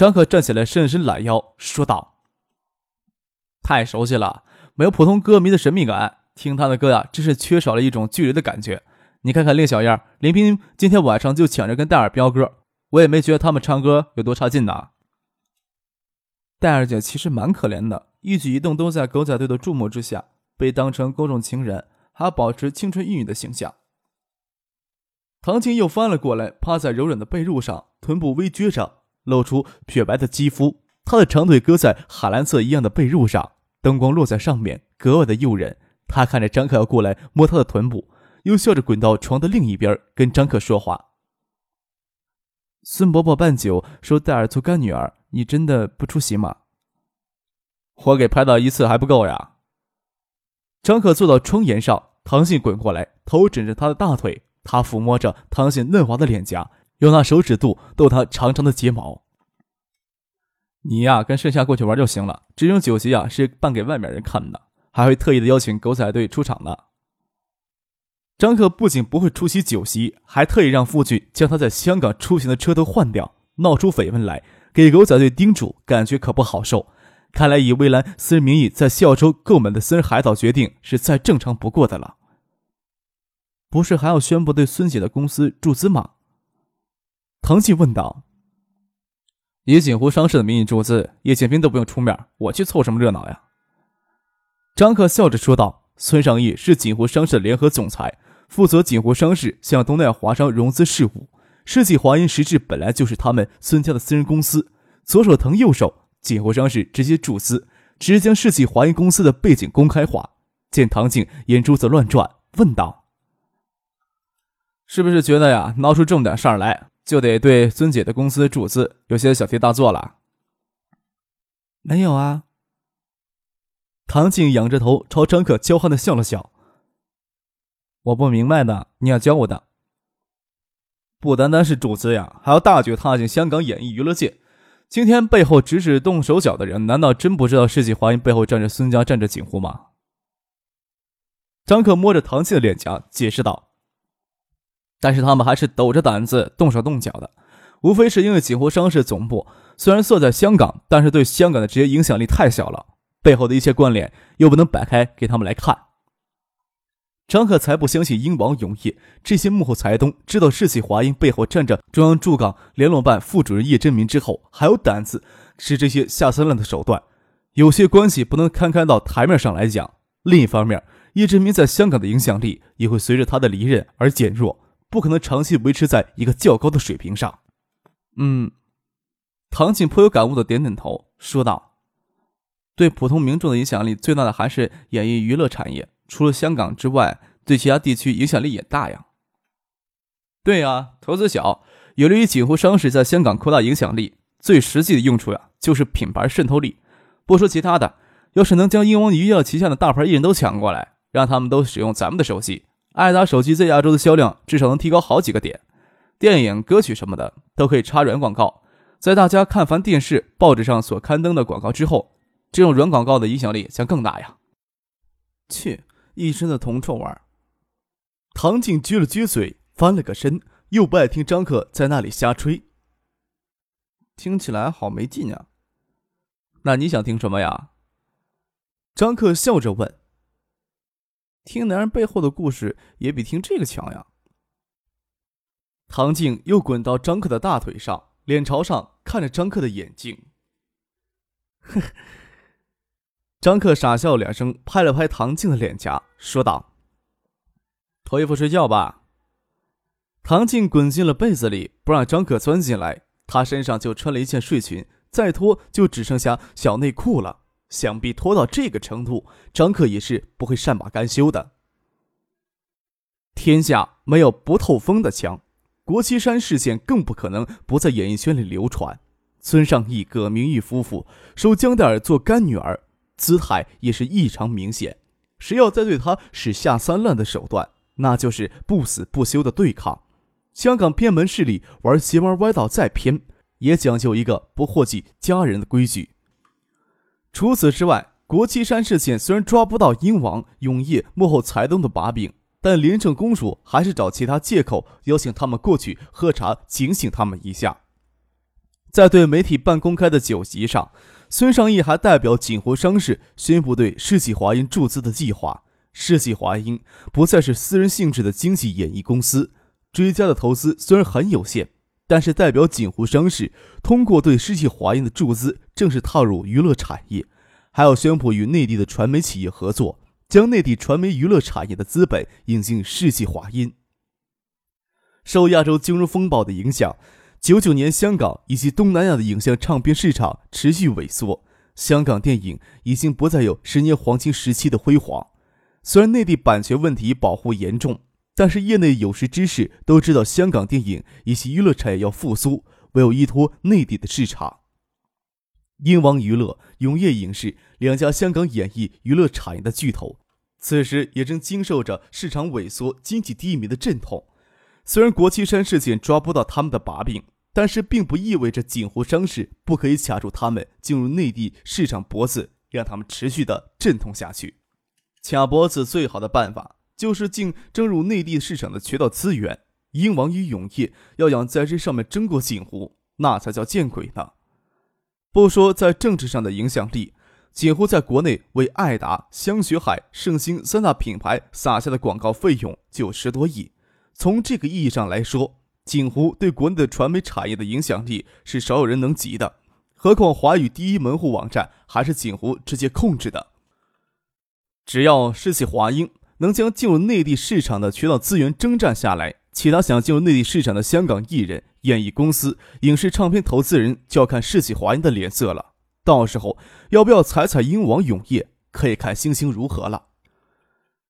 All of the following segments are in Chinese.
张可站起来，伸伸懒腰，说道：“太熟悉了，没有普通歌迷的神秘感。听他的歌呀，真是缺少了一种距离的感觉。你看看令小燕、林冰，今天晚上就抢着跟戴尔飙歌，我也没觉得他们唱歌有多差劲呢。戴尔姐其实蛮可怜的，一举一动都在狗仔队的注目之下，被当成公众情人，还要保持青春玉女的形象。”唐静又翻了过来，趴在柔软的被褥上，臀部微撅着。露出雪白的肌肤，她的长腿搁在海蓝色一样的被褥上，灯光落在上面，格外的诱人。她看着张克要过来摸她的臀部，又笑着滚到床的另一边跟张克说话。孙伯伯办酒说戴尔做干女儿，你真的不出席吗？我给拍到一次还不够呀。张克坐到窗沿上，唐信滚过来，头枕着他的大腿，他抚摸着唐信嫩滑的脸颊。用那手指肚逗他长长的睫毛。你呀，跟盛夏过去玩就行了。这种酒席啊，是办给外面人看的，还会特意的邀请狗仔队出场呢。张克不仅不会出席酒席，还特意让傅俊将他在香港出行的车都换掉，闹出绯闻来，给狗仔队叮嘱，感觉可不好受。看来以蔚蓝私人名义在西澳洲购买的私人海岛决定是再正常不过的了。不是还要宣布对孙姐的公司注资吗？唐静问道：“以锦湖商事的名义注资，叶剑兵都不用出面，我去凑什么热闹呀？”张克笑着说道：“孙尚义是锦湖商事的联合总裁，负责锦湖商事向东南亚华商融资事务。世纪华银实质本来就是他们孙家的私人公司，左手腾右手，锦湖商事直接注资，直接将世纪华银公司的背景公开化。”见唐静眼珠子乱转，问道：“是不是觉得呀，闹出这么点事儿来？”就得对尊姐的公司注资，有些小题大做了。没有啊。唐静仰着头朝张可娇憨的笑了笑。我不明白的，你要教我的。不单单是注资呀，还要大举踏进香港演艺娱乐界。今天背后指使动手脚的人，难道真不知道世纪华银背后站着孙家，站着锦湖吗？张克摸着唐静的脸颊，解释道。但是他们还是抖着胆子动手动脚的，无非是因为锦湖商事总部虽然设在香港，但是对香港的直接影响力太小了，背后的一些关联又不能摆开给他们来看。张可才不相信英王永业这些幕后财东知道世纪华英背后站着中央驻港联络办副主任叶振民之后，还有胆子使这些下三滥的手段。有些关系不能摊开到台面上来讲。另一方面，叶振民在香港的影响力也会随着他的离任而减弱。不可能长期维持在一个较高的水平上。嗯，唐静颇有感悟的点点头，说道：“对普通民众的影响力最大的还是演艺娱乐产业，除了香港之外，对其他地区影响力也大呀。”对呀，投资小，有利于锦湖商事在香港扩大影响力。最实际的用处呀，就是品牌渗透力。不说其他的，要是能将英皇娱乐旗下的大牌艺人都抢过来，让他们都使用咱们的手机。爱达手机在亚洲的销量至少能提高好几个点，电影、歌曲什么的都可以插软广告。在大家看烦电视、报纸上所刊登的广告之后，这种软广告的影响力将更大呀！切，一身的铜臭味。唐静撅了撅嘴，翻了个身，又不爱听张克在那里瞎吹。听起来好没劲啊！那你想听什么呀？张克笑着问。听男人背后的故事也比听这个强呀！唐静又滚到张克的大腿上，脸朝上看着张克的眼睛。呵，张克傻笑两声，拍了拍唐静的脸颊，说道：“脱衣服睡觉吧。”唐静滚进了被子里，不让张克钻进来。她身上就穿了一件睡裙，再脱就只剩下小内裤了。想必拖到这个程度，张克也是不会善罢甘休的。天下没有不透风的墙，国旗山事件更不可能不在演艺圈里流传。村上义、葛明玉夫妇收江黛儿做干女儿，姿态也是异常明显。谁要再对他使下三滥的手段，那就是不死不休的对抗。香港偏门势力玩邪门歪道再偏，也讲究一个不祸及家人的规矩。除此之外，国旗山事件虽然抓不到英王永业幕后财东的把柄，但廉政公署还是找其他借口邀请他们过去喝茶，警醒他们一下。在对媒体办公开的酒席上，孙尚义还代表锦湖商事宣布对世纪华英注资的计划。世纪华英不再是私人性质的经济演艺公司，追加的投资虽然很有限，但是代表锦湖商事通过对世纪华英的注资，正式踏入娱乐产业，还要宣布与内地的传媒企业合作，将内地传媒娱乐产业的资本引进世纪华音。受亚洲金融风暴的影响。九九年，香港以及东南亚的影像唱片市场持续萎缩，香港电影已经不再有十年黄金时期的辉煌。虽然内地版权问题保护严重，但是业内有识之士都知道，香港电影以及娱乐产业要复苏，唯有依托内地的市场。英皇娱乐、永业影视两家香港演艺娱乐产业的巨头，此时也正经受着市场萎缩、经济低迷的阵痛。虽然国旗山事件抓不到他们的把柄，但是并不意味着锦湖商事不可以卡住他们进入内地市场脖子，让他们持续的阵痛下去。卡脖子最好的办法就是竞争入内地市场的渠道资源。英王与永业要想在这上面争过锦湖，那才叫见鬼呢！不说在政治上的影响力，锦湖在国内为爱达、香雪海、盛兴三大品牌撒下的广告费用就十多亿。从这个意义上来说，锦湖对国内的传媒产业的影响力是少有人能及的。何况华语第一门户网站还是锦湖直接控制的。只要世纪华英能将进入内地市场的渠道资源征战下来，其他想进入内地市场的香港艺人、演艺公司、影视唱片投资人就要看世纪华英的脸色了。到时候要不要踩踩英王永业，可以看星星如何了。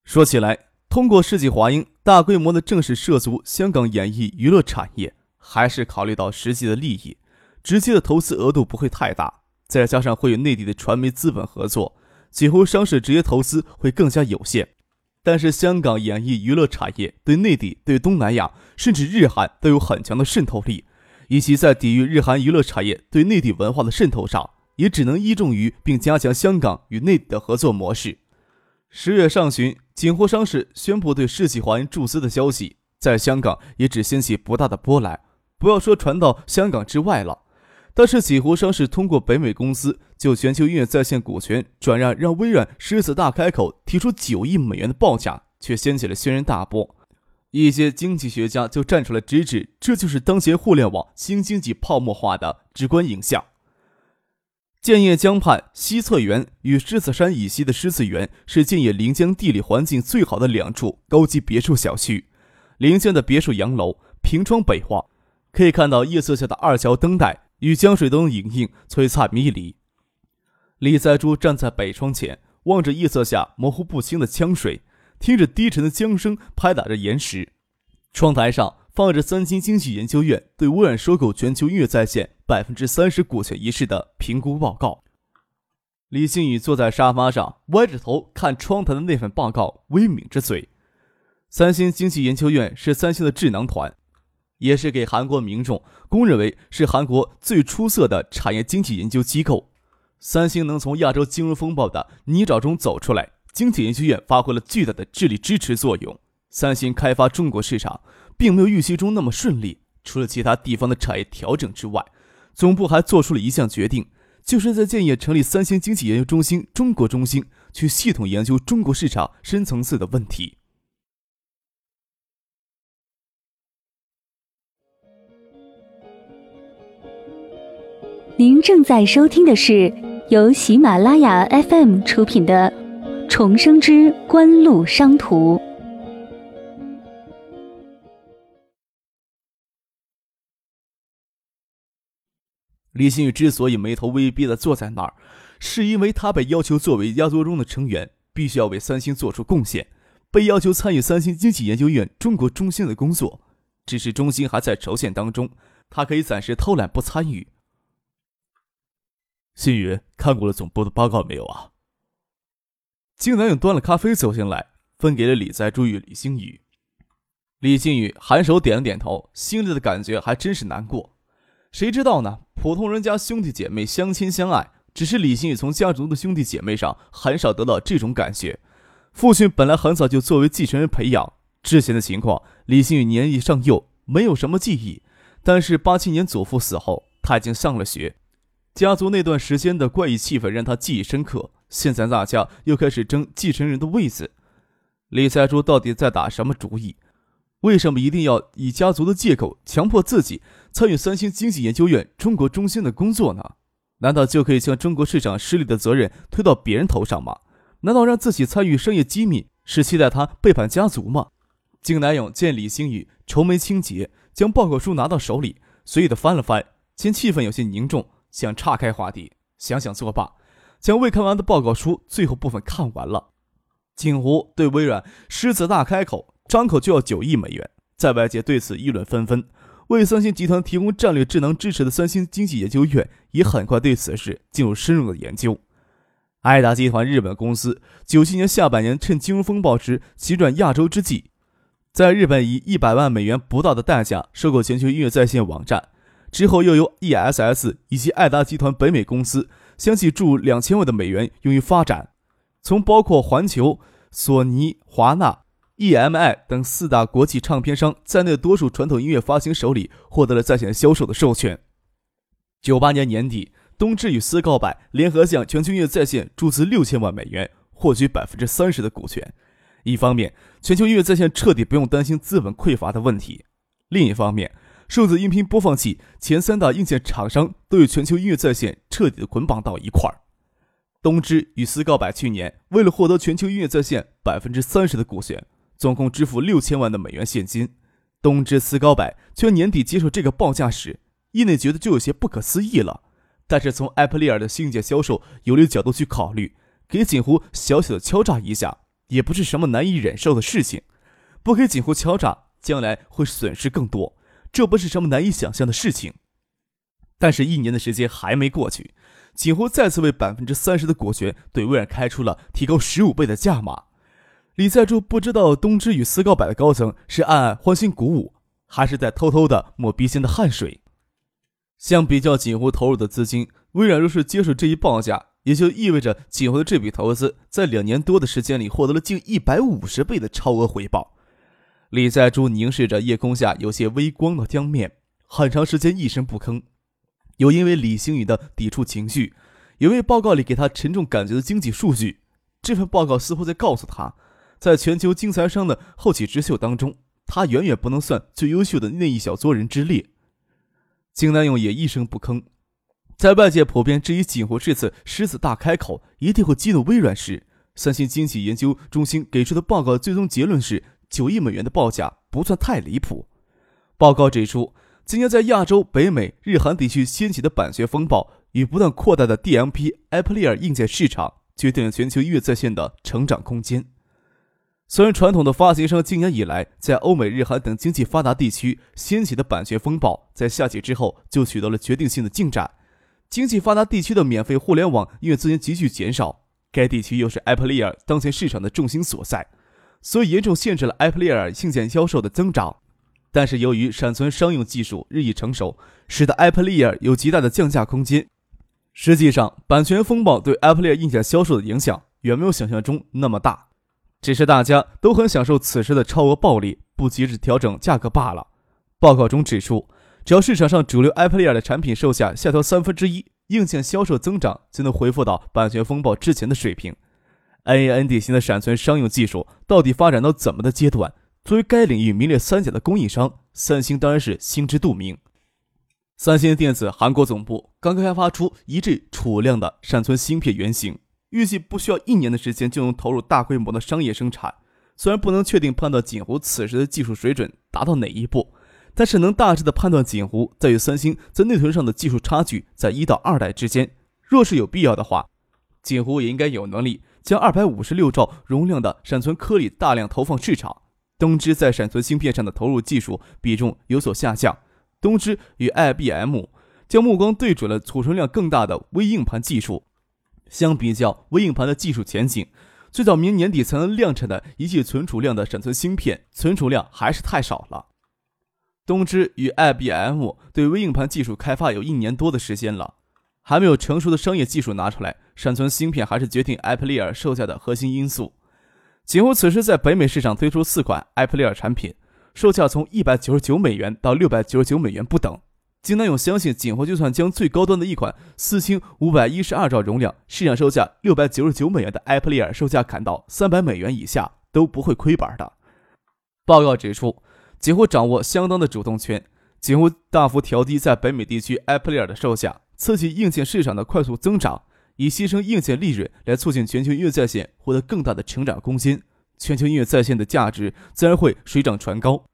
说起来。通过世纪华英大规模的正式涉足香港演艺娱乐产业，还是考虑到实际的利益，直接的投资额度不会太大，再加上会与内地的传媒资本合作，几乎商事直接投资会更加有限。但是香港演艺娱乐产业对内地、对东南亚甚至日韩都有很强的渗透力，以及在抵御日韩娱乐产业对内地文化的渗透上，也只能依重于并加强香港与内地的合作模式。十月上旬。锦湖商事宣布对世纪华人注资的消息，在香港也只掀起不大的波澜，不要说传到香港之外了。但是几湖商事通过北美公司就全球音乐在线股权转让，让微软狮子大开口提出九亿美元的报价，却掀起了轩然大波。一些经济学家就站出来直指，这就是当前互联网新经济泡沫化的直观影像。建业江畔西侧园与狮子山以西的狮子园是建业临江地理环境最好的两处高级别墅小区。临江的别墅洋楼平窗北望，可以看到夜色下的二桥灯带与江水灯影映璀璨迷离。李在珠站在北窗前，望着夜色下模糊不清的江水，听着低沉的江声拍打着岩石。窗台上放着三星经济研究院对微软收购全球音乐在线。百分之三十股权一事的评估报告。李星宇坐在沙发上，歪着头看窗台的那份报告，微抿着嘴。三星经济研究院是三星的智囊团，也是给韩国民众公认为是韩国最出色的产业经济研究机构。三星能从亚洲金融风暴的泥沼中走出来，经济研究院发挥了巨大的智力支持作用。三星开发中国市场，并没有预期中那么顺利，除了其他地方的产业调整之外。总部还做出了一项决定，就是在建业成立三星经济研究中心中国中心，去系统研究中国市场深层次的问题。您正在收听的是由喜马拉雅 FM 出品的《重生之官路商途》。李新宇之所以眉头微闭的坐在那儿，是因为他被要求作为压缩中的成员，必须要为三星做出贡献，被要求参与三星经济研究院中国中心的工作。只是中心还在筹建当中，他可以暂时偷懒不参与。新宇看过了总部的报告没有啊？金南勇端了咖啡走进来，分给了李在珠与李星宇。李星宇颔首点了点头，心里的感觉还真是难过。谁知道呢？普通人家兄弟姐妹相亲相爱，只是李星宇从家族的兄弟姐妹上很少得到这种感觉。父亲本来很早就作为继承人培养，之前的情况，李星宇年纪尚幼，没有什么记忆。但是八七年祖父死后，他已经上了学，家族那段时间的怪异气氛让他记忆深刻。现在大家又开始争继承人的位子，李在珠到底在打什么主意？为什么一定要以家族的借口强迫自己参与三星经济研究院中国中心的工作呢？难道就可以将中国市场失利的责任推到别人头上吗？难道让自己参与商业机密是期待他背叛家族吗？金南勇见李星宇愁眉清洁，将报告书拿到手里，随意的翻了翻，见气氛有些凝重，想岔开话题，想想作罢，将未看完的报告书最后部分看完了。景湖对微软狮子大开口。张口就要九亿美元，在外界对此议论纷纷。为三星集团提供战略智能支持的三星经济研究院也很快对此事进入深入的研究。爱达集团日本公司九七年下半年趁金融风暴时急转亚洲之际，在日本以一百万美元不到的代价收购全球音乐在线网站，之后又由 ESS 以及爱达集团北美公司相继注入两千万的美元用于发展，从包括环球、索尼、华纳。EMI 等四大国际唱片商在内的，多数传统音乐发行手里获得了在线销售的授权。九八年年底，东芝与斯高柏联合向全球音乐在线注资六千万美元，获取百分之三十的股权。一方面，全球音乐在线彻底不用担心资本匮乏的问题；另一方面，数字音频播放器前三大硬件厂商都与全球音乐在线彻底的捆绑到一块儿。东芝与斯高柏去年为了获得全球音乐在线百分之三十的股权。总共支付六千万的美元现金，东芝斯高柏却年底接受这个报价时，业内觉得就有些不可思议了。但是从埃普利尔的新件销售有利角度去考虑，给锦湖小小的敲诈一下，也不是什么难以忍受的事情。不给锦湖敲诈，将来会损失更多，这不是什么难以想象的事情。但是，一年的时间还没过去，锦湖再次为百分之三十的股权对微软开出了提高十五倍的价码。李在柱不知道东芝与斯高柏的高层是暗暗欢欣鼓舞，还是在偷偷的抹鼻尖的汗水。相比较锦湖投入的资金，微软若是接受这一报价，也就意味着锦湖的这笔投资在两年多的时间里获得了近一百五十倍的超额回报。李在柱凝视着夜空下有些微光的江面，很长时间一声不吭。有因为李星宇的抵触情绪，有因为报告里给他沉重感觉的经济数据，这份报告似乎在告诉他。在全球精财商的后起之秀当中，他远远不能算最优秀的那一小撮人之列。金南勇也一声不吭。在外界普遍质疑锦湖这次狮子大开口一定会激怒微软时，三星经济研究中心给出的报告最终结论是九亿美元的报价不算太离谱。报告指出，今年在亚洲、北美、日韩地区掀起的版权风暴与不断扩大的 DMP、a p p l e 硬件市场，决定了全球音乐在线的成长空间。虽然传统的发行商今年以来在欧美、日韩等经济发达地区掀起的版权风暴，在夏季之后就取得了决定性的进展。经济发达地区的免费互联网音乐资源急剧减少，该地区又是 Apple Ear 当前市场的重心所在，所以严重限制了 Apple Ear 硬件销售的增长。但是由于闪存商用技术日益成熟，使得 Apple Ear 有极大的降价空间。实际上，版权风暴对 Apple Ear 硬件销售的影响远没有想象中那么大。只是大家都很享受此时的超额暴利，不急着调整价格罢了。报告中指出，只要市场上主流 Apple Ear 的产品售价下调三分之一，硬件销售增长就能恢复到版权风暴之前的水平。AND 型的闪存商用技术到底发展到怎么的阶段？作为该领域名列三甲的供应商，三星当然是心知肚明。三星电子韩国总部刚刚开发出一 G 储量的闪存芯片原型。预计不需要一年的时间就能投入大规模的商业生产。虽然不能确定判断锦湖此时的技术水准达到哪一步，但是能大致的判断锦湖在与三星在内存上的技术差距在一到二代之间。若是有必要的话，锦湖也应该有能力将二百五十六兆容量的闪存颗粒大量投放市场。东芝在闪存芯片上的投入技术比重有所下降。东芝与 IBM。将目光对准了储存量更大的微硬盘技术。相比较微硬盘的技术前景，最早明年底才能量产的一系存储量的闪存芯片，存储量还是太少了。东芝与 IBM 对微硬盘技术开发有一年多的时间了，还没有成熟的商业技术拿出来，闪存芯片还是决定艾普利尔售价的核心因素。锦湖此时在北美市场推出四款艾普利尔产品，售价从一百九十九美元到六百九十九美元不等。金南勇相信，锦湖就算将最高端的一款四千五百一十二兆容量、市场售价六百九十九美元的艾普利尔售价砍到三百美元以下，都不会亏本的。报告指出，锦湖掌握相当的主动权，锦湖大幅调低在北美地区艾普利尔的售价，刺激硬件市场的快速增长，以牺牲硬件利润来促进全球音乐在线获得更大的成长空间，全球音乐在线的价值自然会水涨船高。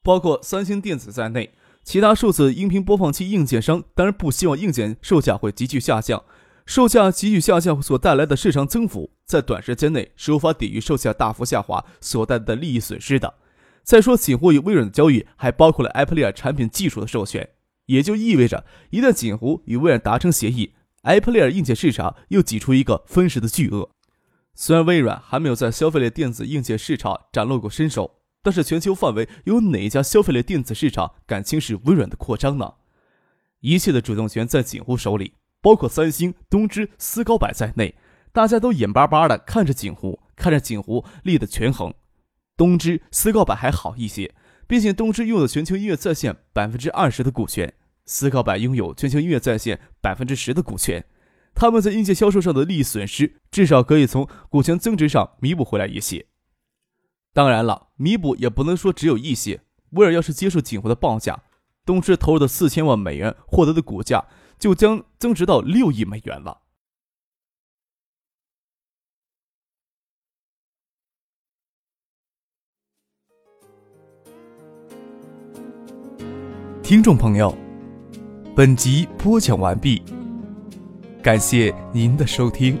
包括三星电子在内。其他数字音频播放器硬件商当然不希望硬件售价会急剧下降，售价急剧下降所带来的市场增幅，在短时间内是无法抵御售价大幅下滑所带来的利益损失的。再说，锦湖与微软的交易还包括了艾普利尔产品技术的授权，也就意味着一旦锦湖与微软达成协议，艾普利尔硬件市场又挤出一个分食的巨鳄。虽然微软还没有在消费类电子硬件市场展露过身手。但是全球范围有哪一家消费类电子市场敢轻视微软的扩张呢？一切的主动权在锦湖手里，包括三星、东芝、思高柏在内，大家都眼巴巴的看着锦湖，看着锦湖力的权衡。东芝、思高柏还好一些，毕竟东芝拥有全球音乐在线百分之二十的股权，思高柏拥有全球音乐在线百分之十的股权，他们在硬件销售上的利益损失，至少可以从股权增值上弥补回来一些。当然了，弥补也不能说只有一些。威尔要是接受锦湖的报价，东芝投入的四千万美元获得的股价就将增值到六亿美元了。听众朋友，本集播讲完毕，感谢您的收听。